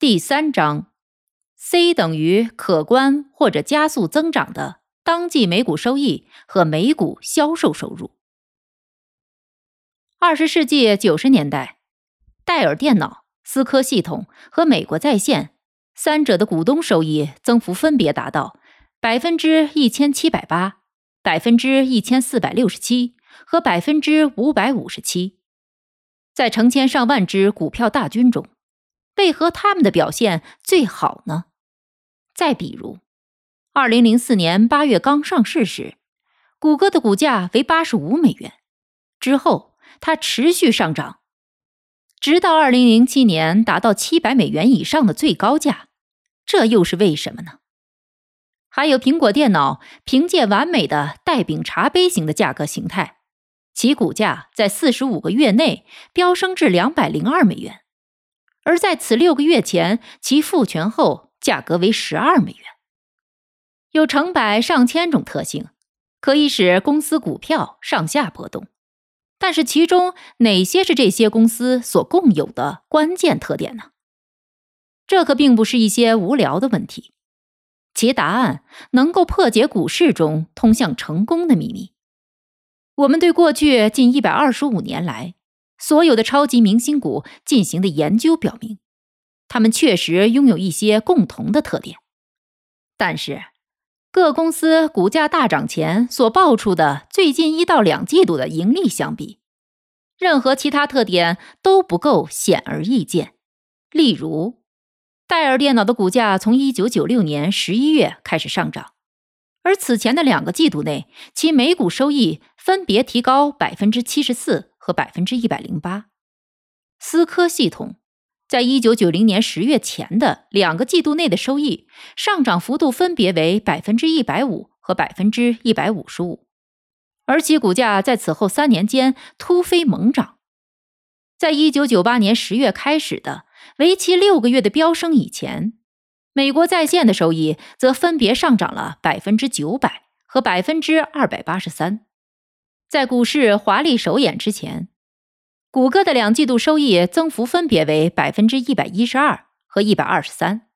第三章，C 等于可观或者加速增长的当季每股收益和每股销售收入。二十世纪九十年代，戴尔电脑、思科系统和美国在线三者的股东收益增幅分别达到百分之一千七百八、百分之一千四百六十七和百分之五百五十七，在成千上万只股票大军中。为何他们的表现最好呢？再比如，二零零四年八月刚上市时，谷歌的股价为八十五美元，之后它持续上涨，直到二零零七年达到七百美元以上的最高价。这又是为什么呢？还有苹果电脑凭借完美的带柄茶杯型的价格形态，其股价在四十五个月内飙升至两百零二美元。而在此六个月前，其复权后价格为十二美元。有成百上千种特性，可以使公司股票上下波动。但是其中哪些是这些公司所共有的关键特点呢？这可并不是一些无聊的问题，其答案能够破解股市中通向成功的秘密。我们对过去近一百二十五年来。所有的超级明星股进行的研究表明，他们确实拥有一些共同的特点。但是，各公司股价大涨前所爆出的最近一到两季度的盈利相比，任何其他特点都不够显而易见。例如，戴尔电脑的股价从一九九六年十一月开始上涨，而此前的两个季度内，其每股收益分别提高百分之七十四。和百分之一百零八，思科系统在一九九零年十月前的两个季度内的收益上涨幅度分别为百分之一百五和百分之一百五十五，而其股价在此后三年间突飞猛涨。在一九九八年十月开始的为期六个月的飙升以前，美国在线的收益则分别上涨了百分之九百和百分之二百八十三。在股市华丽首演之前，谷歌的两季度收益增幅分别为百分之一百一十二和一百二十三。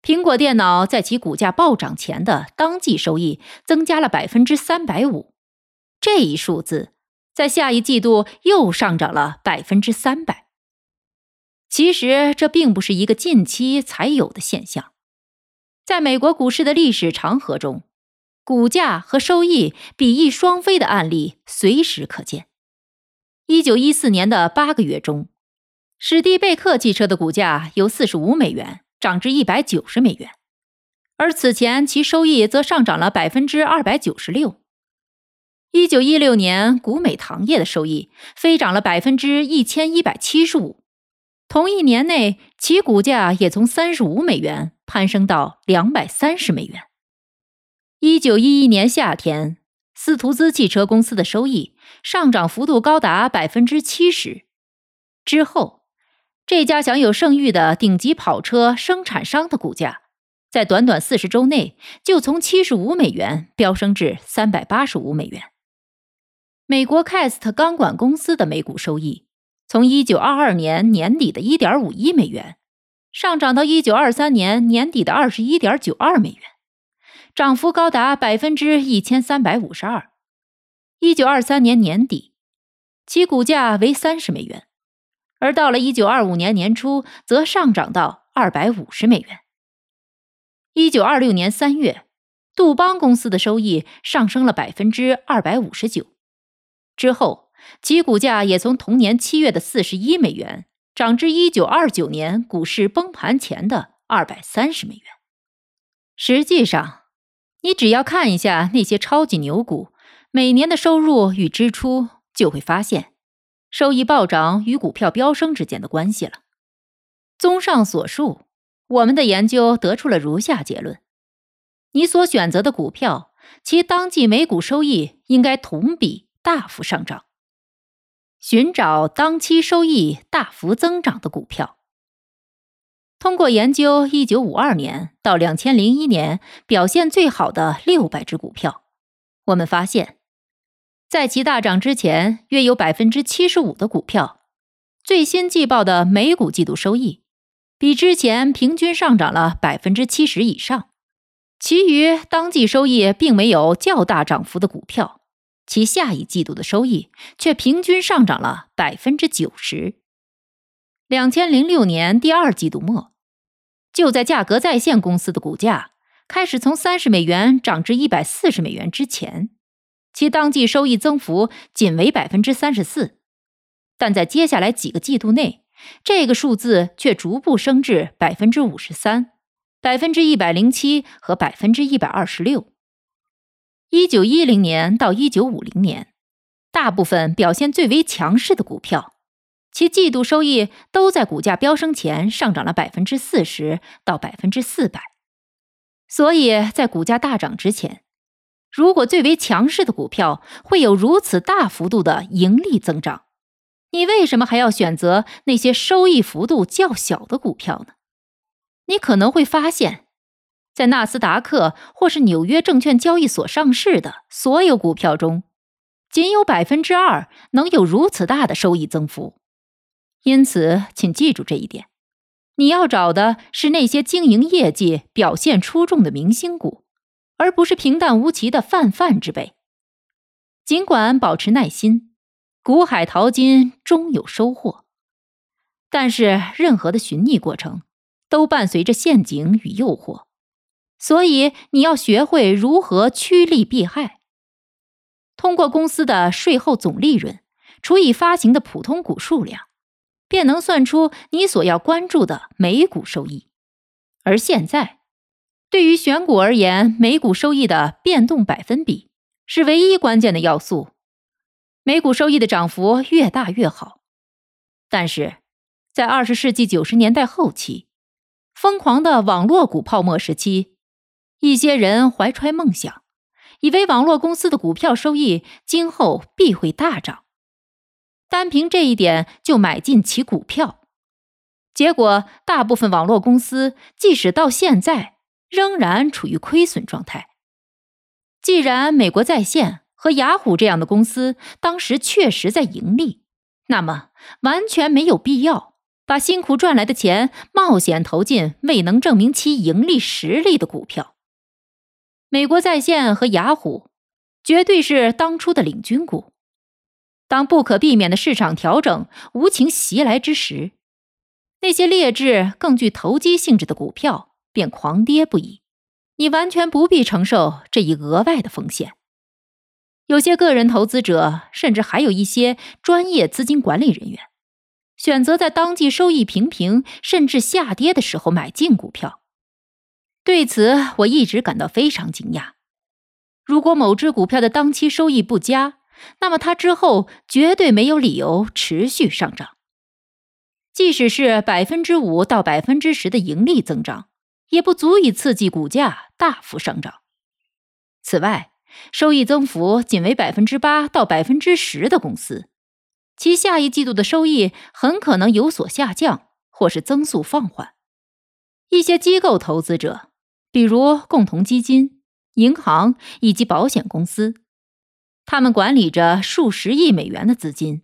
苹果电脑在其股价暴涨前的当季收益增加了百分之三百五，这一数字在下一季度又上涨了百分之三百。其实这并不是一个近期才有的现象，在美国股市的历史长河中。股价和收益比翼双飞的案例随时可见。一九一四年的八个月中，史蒂贝克汽车的股价由四十五美元涨至一百九十美元，而此前其收益则上涨了百分之二百九十六。一九一六年，古美糖业的收益飞涨了百分之一千一百七十五，同一年内，其股价也从三十五美元攀升到两百三十美元。一九一一年夏天，斯图兹汽车公司的收益上涨幅度高达百分之七十。之后，这家享有盛誉的顶级跑车生产商的股价，在短短四十周内就从七十五美元飙升至三百八十五美元。美国 Cast 钢管公司的每股收益，从一九二二年年底的一点五一美元，上涨到一九二三年年底的二十一点九二美元。涨幅高达百分之一千三百五十二。一九二三年年底，其股价为三十美元，而到了一九二五年年初，则上涨到二百五十美元。一九二六年三月，杜邦公司的收益上升了百分之二百五十九，之后其股价也从同年七月的四十一美元涨至一九二九年股市崩盘前的二百三十美元。实际上，你只要看一下那些超级牛股每年的收入与支出，就会发现，收益暴涨与股票飙升之间的关系了。综上所述，我们的研究得出了如下结论：你所选择的股票，其当季每股收益应该同比大幅上涨。寻找当期收益大幅增长的股票。通过研究1952年到2001年表现最好的600只股票，我们发现，在其大涨之前，约有75%的股票最新季报的每股季度收益比之前平均上涨了70%以上。其余当季收益并没有较大涨幅的股票。其下一季度的收益却平均上涨了百分之九十。两千零六年第二季度末，就在价格在线公司的股价开始从三十美元涨至一百四十美元之前，其当季收益增幅仅为百分之三十四。但在接下来几个季度内，这个数字却逐步升至百分之五十三、百分之一百零七和百分之一百二十六。一九一零年到一九五零年，大部分表现最为强势的股票，其季度收益都在股价飙升前上涨了百分之四十到百分之四百。所以在股价大涨之前，如果最为强势的股票会有如此大幅度的盈利增长，你为什么还要选择那些收益幅度较小的股票呢？你可能会发现。在纳斯达克或是纽约证券交易所上市的所有股票中，仅有百分之二能有如此大的收益增幅。因此，请记住这一点：你要找的是那些经营业绩表现出众的明星股，而不是平淡无奇的泛泛之辈。尽管保持耐心，股海淘金终有收获，但是任何的寻觅过程都伴随着陷阱与诱惑。所以你要学会如何趋利避害。通过公司的税后总利润除以发行的普通股数量，便能算出你所要关注的每股收益。而现在，对于选股而言，每股收益的变动百分比是唯一关键的要素。每股收益的涨幅越大越好。但是，在二十世纪九十年代后期，疯狂的网络股泡沫时期。一些人怀揣梦想，以为网络公司的股票收益今后必会大涨，单凭这一点就买进其股票。结果，大部分网络公司即使到现在仍然处于亏损状态。既然美国在线和雅虎这样的公司当时确实在盈利，那么完全没有必要把辛苦赚来的钱冒险投进未能证明其盈利实力的股票。美国在线和雅虎绝对是当初的领军股。当不可避免的市场调整无情袭来之时，那些劣质、更具投机性质的股票便狂跌不已。你完全不必承受这一额外的风险。有些个人投资者，甚至还有一些专业资金管理人员，选择在当季收益平平甚至下跌的时候买进股票。对此，我一直感到非常惊讶。如果某只股票的当期收益不佳，那么它之后绝对没有理由持续上涨。即使是百分之五到百分之十的盈利增长，也不足以刺激股价大幅上涨。此外，收益增幅仅为百分之八到百分之十的公司，其下一季度的收益很可能有所下降，或是增速放缓。一些机构投资者。比如共同基金、银行以及保险公司，他们管理着数十亿美元的资金，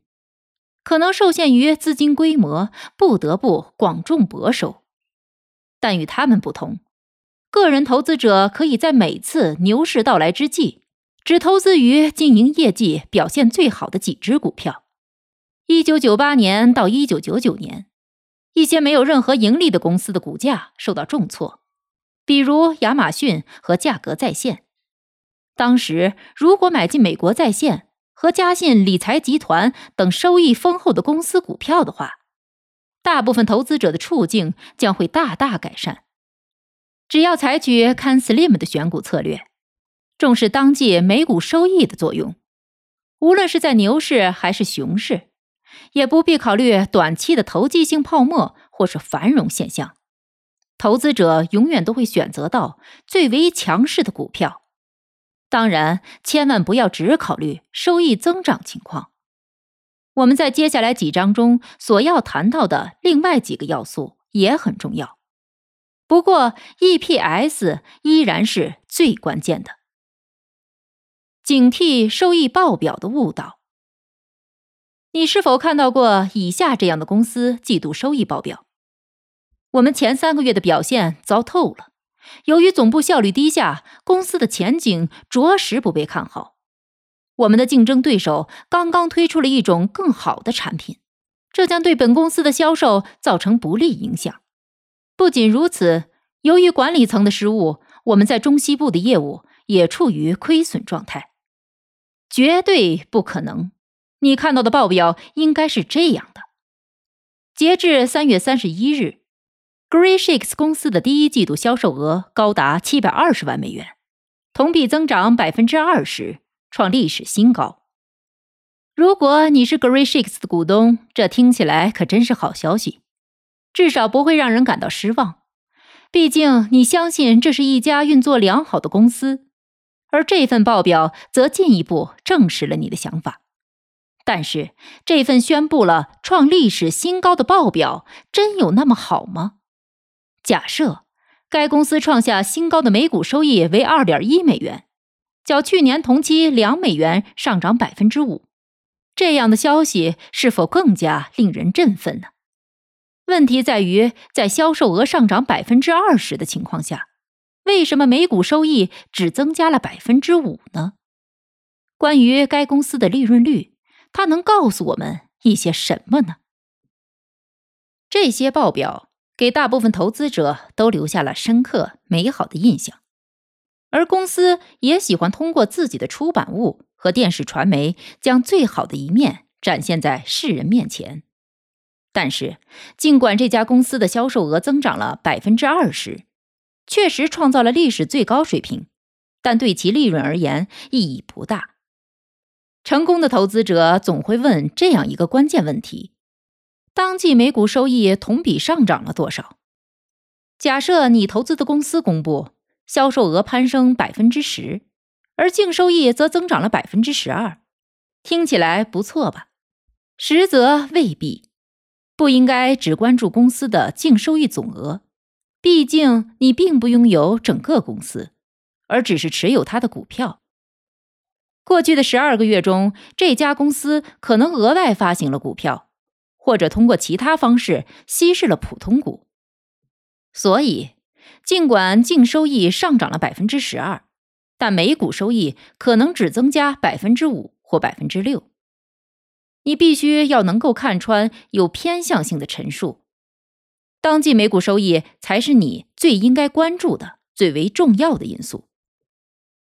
可能受限于资金规模，不得不广种薄收。但与他们不同，个人投资者可以在每次牛市到来之际，只投资于经营业绩表现最好的几只股票。一九九八年到一九九九年，一些没有任何盈利的公司的股价受到重挫。比如亚马逊和价格在线，当时如果买进美国在线和嘉信理财集团等收益丰厚的公司股票的话，大部分投资者的处境将会大大改善。只要采取看 slim 的选股策略，重视当季每股收益的作用，无论是在牛市还是熊市，也不必考虑短期的投机性泡沫或是繁荣现象。投资者永远都会选择到最为强势的股票。当然，千万不要只考虑收益增长情况。我们在接下来几章中所要谈到的另外几个要素也很重要，不过 EPS 依然是最关键的。警惕收益报表的误导。你是否看到过以下这样的公司季度收益报表？我们前三个月的表现糟透了。由于总部效率低下，公司的前景着实不被看好。我们的竞争对手刚刚推出了一种更好的产品，这将对本公司的销售造成不利影响。不仅如此，由于管理层的失误，我们在中西部的业务也处于亏损状态。绝对不可能！你看到的报表应该是这样的：截至三月三十一日。Grayshakes 公司的第一季度销售额高达七百二十万美元，同比增长百分之二十，创历史新高。如果你是 Grayshakes 的股东，这听起来可真是好消息，至少不会让人感到失望。毕竟你相信这是一家运作良好的公司，而这份报表则进一步证实了你的想法。但是，这份宣布了创历史新高的报表真有那么好吗？假设该公司创下新高的每股收益为二点一美元，较去年同期两美元上涨百分之五，这样的消息是否更加令人振奋呢？问题在于，在销售额上涨百分之二十的情况下，为什么每股收益只增加了百分之五呢？关于该公司的利润率，它能告诉我们一些什么呢？这些报表。给大部分投资者都留下了深刻美好的印象，而公司也喜欢通过自己的出版物和电视传媒将最好的一面展现在世人面前。但是，尽管这家公司的销售额增长了百分之二十，确实创造了历史最高水平，但对其利润而言意义不大。成功的投资者总会问这样一个关键问题。当季每股收益同比上涨了多少？假设你投资的公司公布销售额攀升百分之十，而净收益则增长了百分之十二，听起来不错吧？实则未必。不应该只关注公司的净收益总额，毕竟你并不拥有整个公司，而只是持有它的股票。过去的十二个月中，这家公司可能额外发行了股票。或者通过其他方式稀释了普通股，所以尽管净收益上涨了百分之十二，但每股收益可能只增加百分之五或百分之六。你必须要能够看穿有偏向性的陈述，当季每股收益才是你最应该关注的最为重要的因素。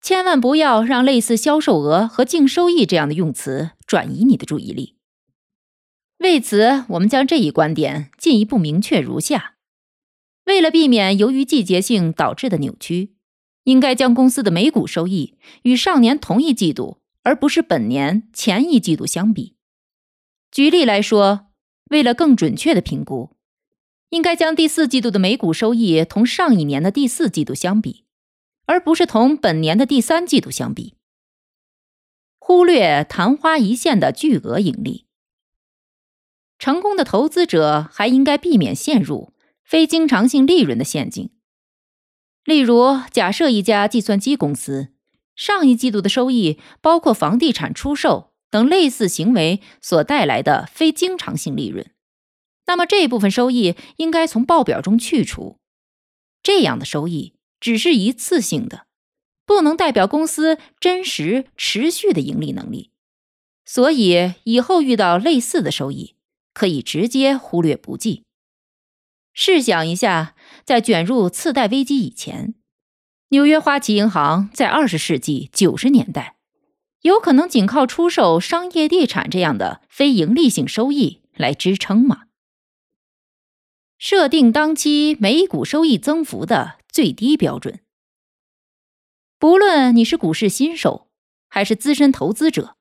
千万不要让类似销售额和净收益这样的用词转移你的注意力。为此，我们将这一观点进一步明确如下：为了避免由于季节性导致的扭曲，应该将公司的每股收益与上年同一季度，而不是本年前一季度相比。举例来说，为了更准确的评估，应该将第四季度的每股收益同上一年的第四季度相比，而不是同本年的第三季度相比。忽略昙花一现的巨额盈利。成功的投资者还应该避免陷入非经常性利润的陷阱。例如，假设一家计算机公司上一季度的收益包括房地产出售等类似行为所带来的非经常性利润，那么这部分收益应该从报表中去除。这样的收益只是一次性的，不能代表公司真实持续的盈利能力。所以，以后遇到类似的收益，可以直接忽略不计。试想一下，在卷入次贷危机以前，纽约花旗银行在二十世纪九十年代，有可能仅靠出售商业地产这样的非盈利性收益来支撑吗？设定当期每股收益增幅的最低标准。不论你是股市新手还是资深投资者，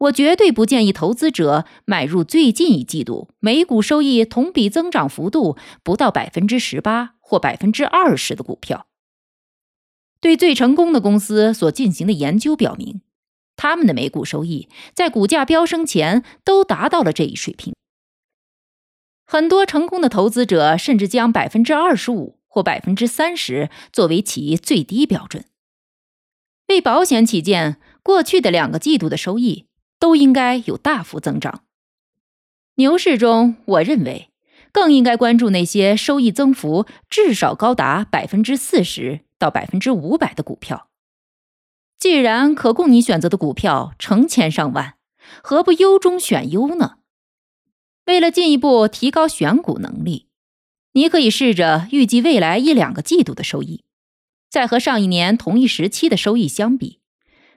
我绝对不建议投资者买入最近一季度每股收益同比增长幅度不到百分之十八或百分之二十的股票。对最成功的公司所进行的研究表明，他们的每股收益在股价飙升前都达到了这一水平。很多成功的投资者甚至将百分之二十五或百分之三十作为其最低标准。为保险起见，过去的两个季度的收益都应该有大幅增长。牛市中，我认为更应该关注那些收益增幅至少高达百分之四十到百分之五百的股票。既然可供你选择的股票成千上万，何不优中选优呢？为了进一步提高选股能力，你可以试着预计未来一两个季度的收益。再和上一年同一时期的收益相比，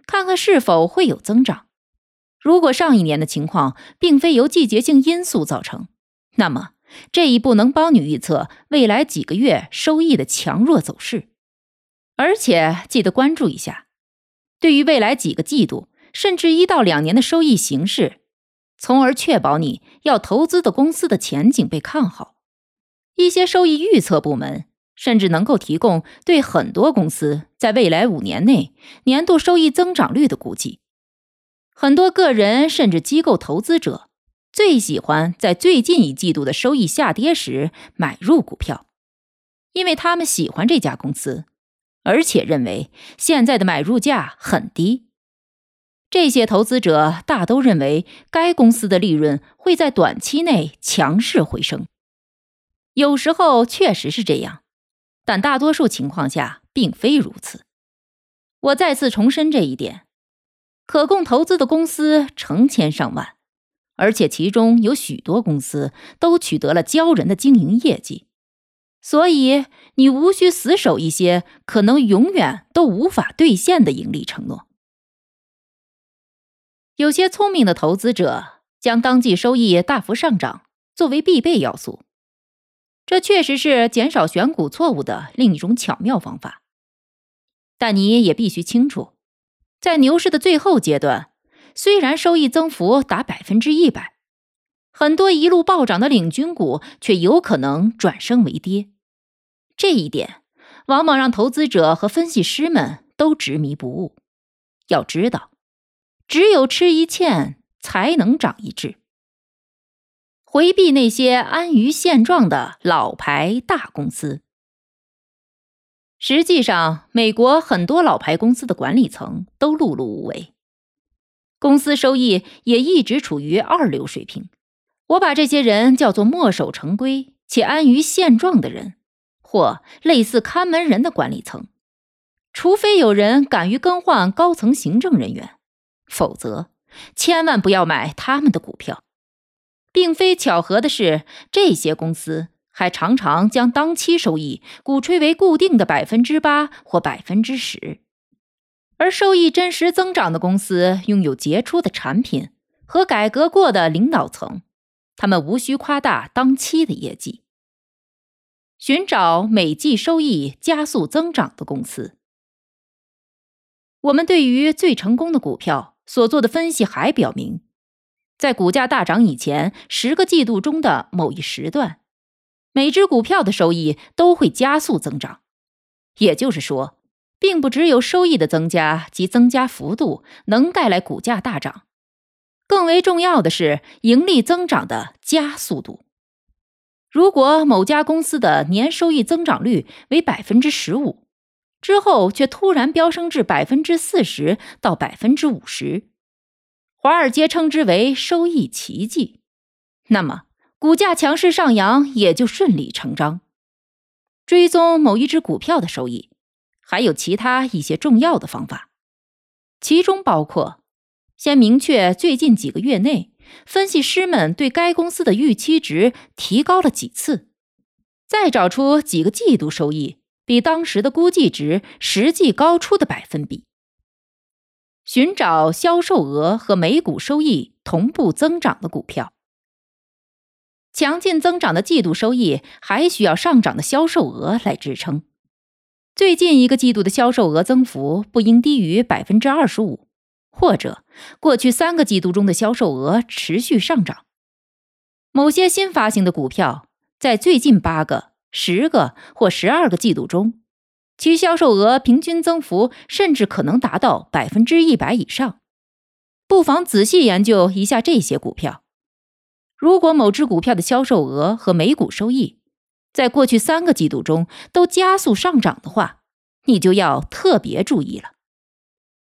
看看是否会有增长。如果上一年的情况并非由季节性因素造成，那么这一步能帮你预测未来几个月收益的强弱走势。而且记得关注一下，对于未来几个季度甚至一到两年的收益形势，从而确保你要投资的公司的前景被看好。一些收益预测部门。甚至能够提供对很多公司在未来五年内年度收益增长率的估计。很多个人甚至机构投资者最喜欢在最近一季度的收益下跌时买入股票，因为他们喜欢这家公司，而且认为现在的买入价很低。这些投资者大都认为该公司的利润会在短期内强势回升。有时候确实是这样。但大多数情况下并非如此。我再次重申这一点：可供投资的公司成千上万，而且其中有许多公司都取得了骄人的经营业绩。所以，你无需死守一些可能永远都无法兑现的盈利承诺。有些聪明的投资者将当季收益大幅上涨作为必备要素。这确实是减少选股错误的另一种巧妙方法，但你也必须清楚，在牛市的最后阶段，虽然收益增幅达百分之一百，很多一路暴涨的领军股却有可能转升为跌。这一点往往让投资者和分析师们都执迷不悟。要知道，只有吃一堑，才能长一智。回避那些安于现状的老牌大公司。实际上，美国很多老牌公司的管理层都碌碌无为，公司收益也一直处于二流水平。我把这些人叫做墨守成规且安于现状的人，或类似看门人的管理层。除非有人敢于更换高层行政人员，否则千万不要买他们的股票。并非巧合的是，这些公司还常常将当期收益鼓吹为固定的百分之八或百分之十，而收益真实增长的公司拥有杰出的产品和改革过的领导层，他们无需夸大当期的业绩。寻找每季收益加速增长的公司。我们对于最成功的股票所做的分析还表明。在股价大涨以前十个季度中的某一时段，每只股票的收益都会加速增长。也就是说，并不只有收益的增加及增加幅度能带来股价大涨，更为重要的是盈利增长的加速度。如果某家公司的年收益增长率为百分之十五，之后却突然飙升至百分之四十到百分之五十。华尔街称之为收益奇迹，那么股价强势上扬也就顺理成章。追踪某一只股票的收益，还有其他一些重要的方法，其中包括：先明确最近几个月内分析师们对该公司的预期值提高了几次，再找出几个季度收益比当时的估计值实际高出的百分比。寻找销售额和每股收益同步增长的股票。强劲增长的季度收益还需要上涨的销售额来支撑。最近一个季度的销售额增幅不应低于百分之二十五，或者过去三个季度中的销售额持续上涨。某些新发行的股票在最近八个、十个或十二个季度中，其销售额平均增幅甚至可能达到百分之一百以上。不妨仔细研究一下这些股票。如果某只股票的销售额和每股收益在过去三个季度中都加速上涨的话，你就要特别注意了。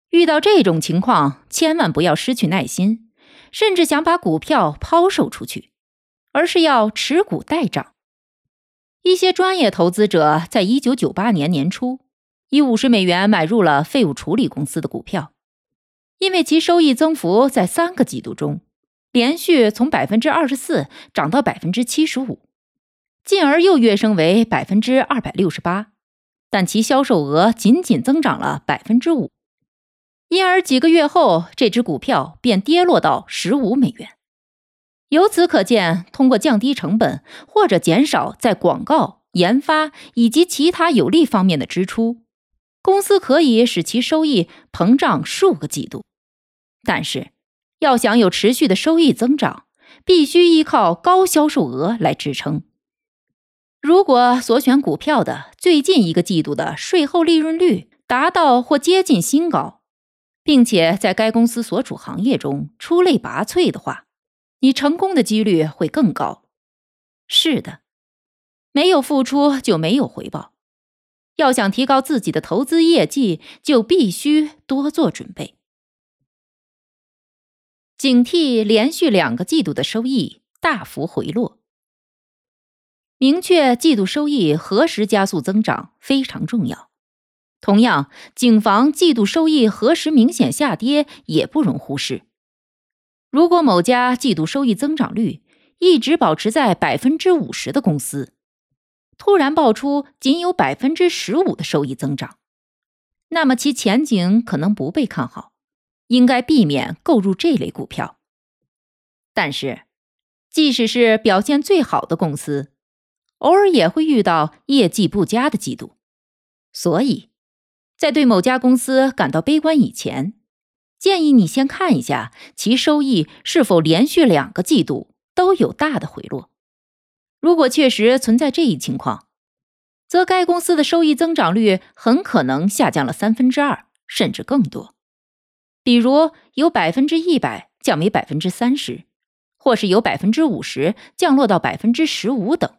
遇到这种情况，千万不要失去耐心，甚至想把股票抛售出去，而是要持股待涨。一些专业投资者在一九九八年年初以五十美元买入了废物处理公司的股票，因为其收益增幅在三个季度中连续从百分之二十四涨到百分之七十五，进而又跃升为百分之二百六十八，但其销售额仅仅增长了百分之五。因而几个月后，这只股票便跌落到十五美元。由此可见，通过降低成本或者减少在广告、研发以及其他有利方面的支出，公司可以使其收益膨胀数个季度。但是，要想有持续的收益增长，必须依靠高销售额来支撑。如果所选股票的最近一个季度的税后利润率达到或接近新高，并且在该公司所处行业中出类拔萃的话，你成功的几率会更高。是的，没有付出就没有回报。要想提高自己的投资业绩，就必须多做准备。警惕连续两个季度的收益大幅回落。明确季度收益何时加速增长非常重要。同样，谨防季度收益何时明显下跌也不容忽视。如果某家季度收益增长率一直保持在百分之五十的公司，突然爆出仅有百分之十五的收益增长，那么其前景可能不被看好，应该避免购入这类股票。但是，即使是表现最好的公司，偶尔也会遇到业绩不佳的季度，所以。在对某家公司感到悲观以前，建议你先看一下其收益是否连续两个季度都有大的回落。如果确实存在这一情况，则该公司的收益增长率很可能下降了三分之二甚至更多，比如由百分之一百降为百分之三十，或是由百分之五十降落到百分之十五等。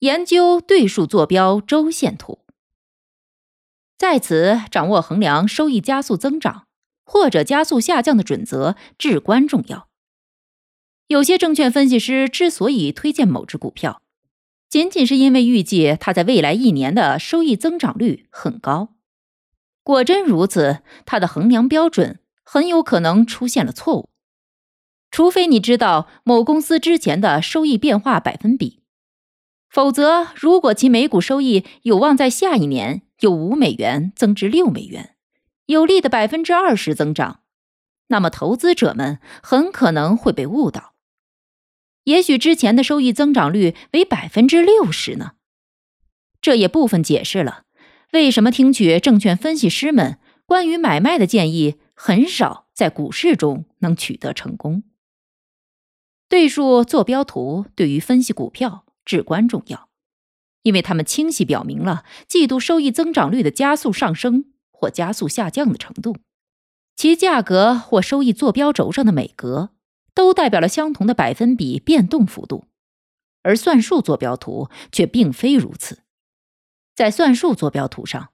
研究对数坐标周线图。在此，掌握衡量收益加速增长或者加速下降的准则至关重要。有些证券分析师之所以推荐某只股票，仅仅是因为预计它在未来一年的收益增长率很高。果真如此，它的衡量标准很有可能出现了错误。除非你知道某公司之前的收益变化百分比，否则，如果其每股收益有望在下一年，由五美元增至六美元，有利的百分之二十增长，那么投资者们很可能会被误导。也许之前的收益增长率为百分之六十呢？这也部分解释了为什么听取证券分析师们关于买卖的建议，很少在股市中能取得成功。对数坐标图对于分析股票至关重要。因为他们清晰表明了季度收益增长率的加速上升或加速下降的程度，其价格或收益坐标轴上的每格都代表了相同的百分比变动幅度，而算术坐标图却并非如此。在算术坐标图上，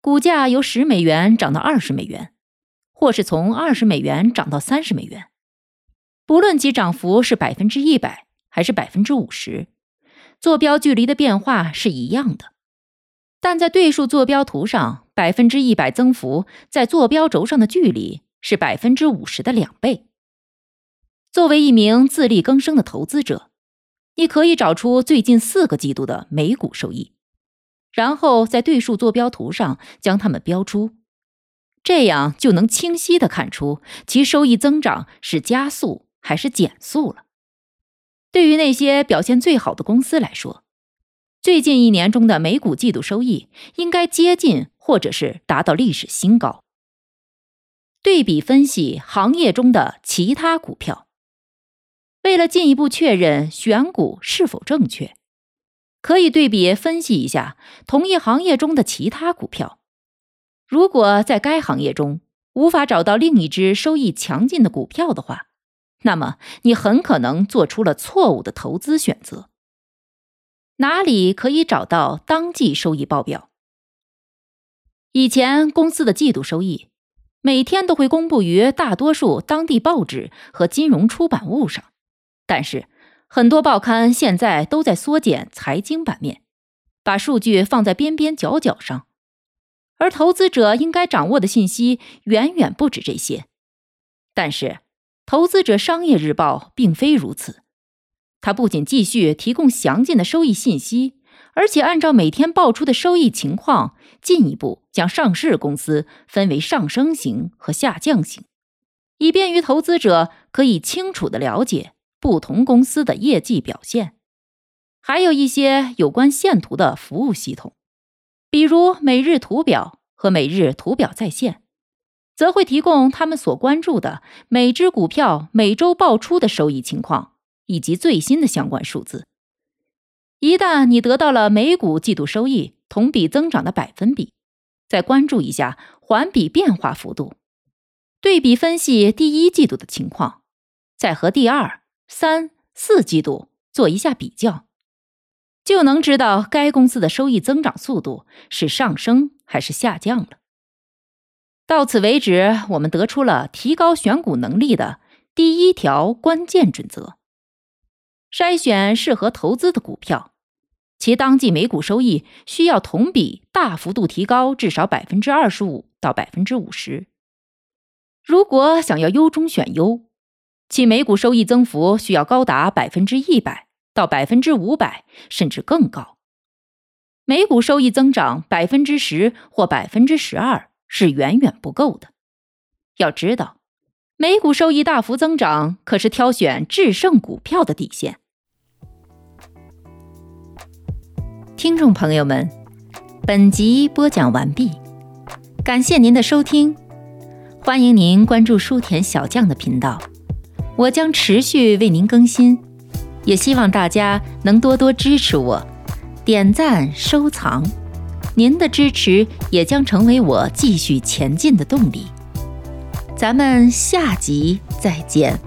股价由十美元涨到二十美元，或是从二十美元涨到三十美元，不论其涨幅是百分之一百还是百分之五十。坐标距离的变化是一样的，但在对数坐标图上，百分之一百增幅在坐标轴上的距离是百分之五十的两倍。作为一名自力更生的投资者，你可以找出最近四个季度的每股收益，然后在对数坐标图上将它们标出，这样就能清晰的看出其收益增长是加速还是减速了。对于那些表现最好的公司来说，最近一年中的每股季度收益应该接近或者是达到历史新高。对比分析行业中的其他股票。为了进一步确认选股是否正确，可以对比分析一下同一行业中的其他股票。如果在该行业中无法找到另一只收益强劲的股票的话，那么你很可能做出了错误的投资选择。哪里可以找到当季收益报表？以前公司的季度收益每天都会公布于大多数当地报纸和金融出版物上，但是很多报刊现在都在缩减财经版面，把数据放在边边角角上，而投资者应该掌握的信息远远不止这些。但是，《投资者商业日报》并非如此。它不仅继续提供详尽的收益信息，而且按照每天报出的收益情况，进一步将上市公司分为上升型和下降型，以便于投资者可以清楚的了解不同公司的业绩表现。还有一些有关线图的服务系统，比如每日图表和每日图表在线，则会提供他们所关注的每只股票每周报出的收益情况。以及最新的相关数字。一旦你得到了每股季度收益同比增长的百分比，再关注一下环比变化幅度，对比分析第一季度的情况，再和第二、三、四季度做一下比较，就能知道该公司的收益增长速度是上升还是下降了。到此为止，我们得出了提高选股能力的第一条关键准则。筛选适合投资的股票，其当季每股收益需要同比大幅度提高至少百分之二十五到百分之五十。如果想要优中选优，其每股收益增幅需要高达百分之一百到百分之五百，甚至更高。每股收益增长百分之十或百分之十二是远远不够的。要知道，每股收益大幅增长可是挑选制胜股票的底线。听众朋友们，本集播讲完毕，感谢您的收听，欢迎您关注书田小将的频道，我将持续为您更新，也希望大家能多多支持我，点赞收藏，您的支持也将成为我继续前进的动力。咱们下集再见。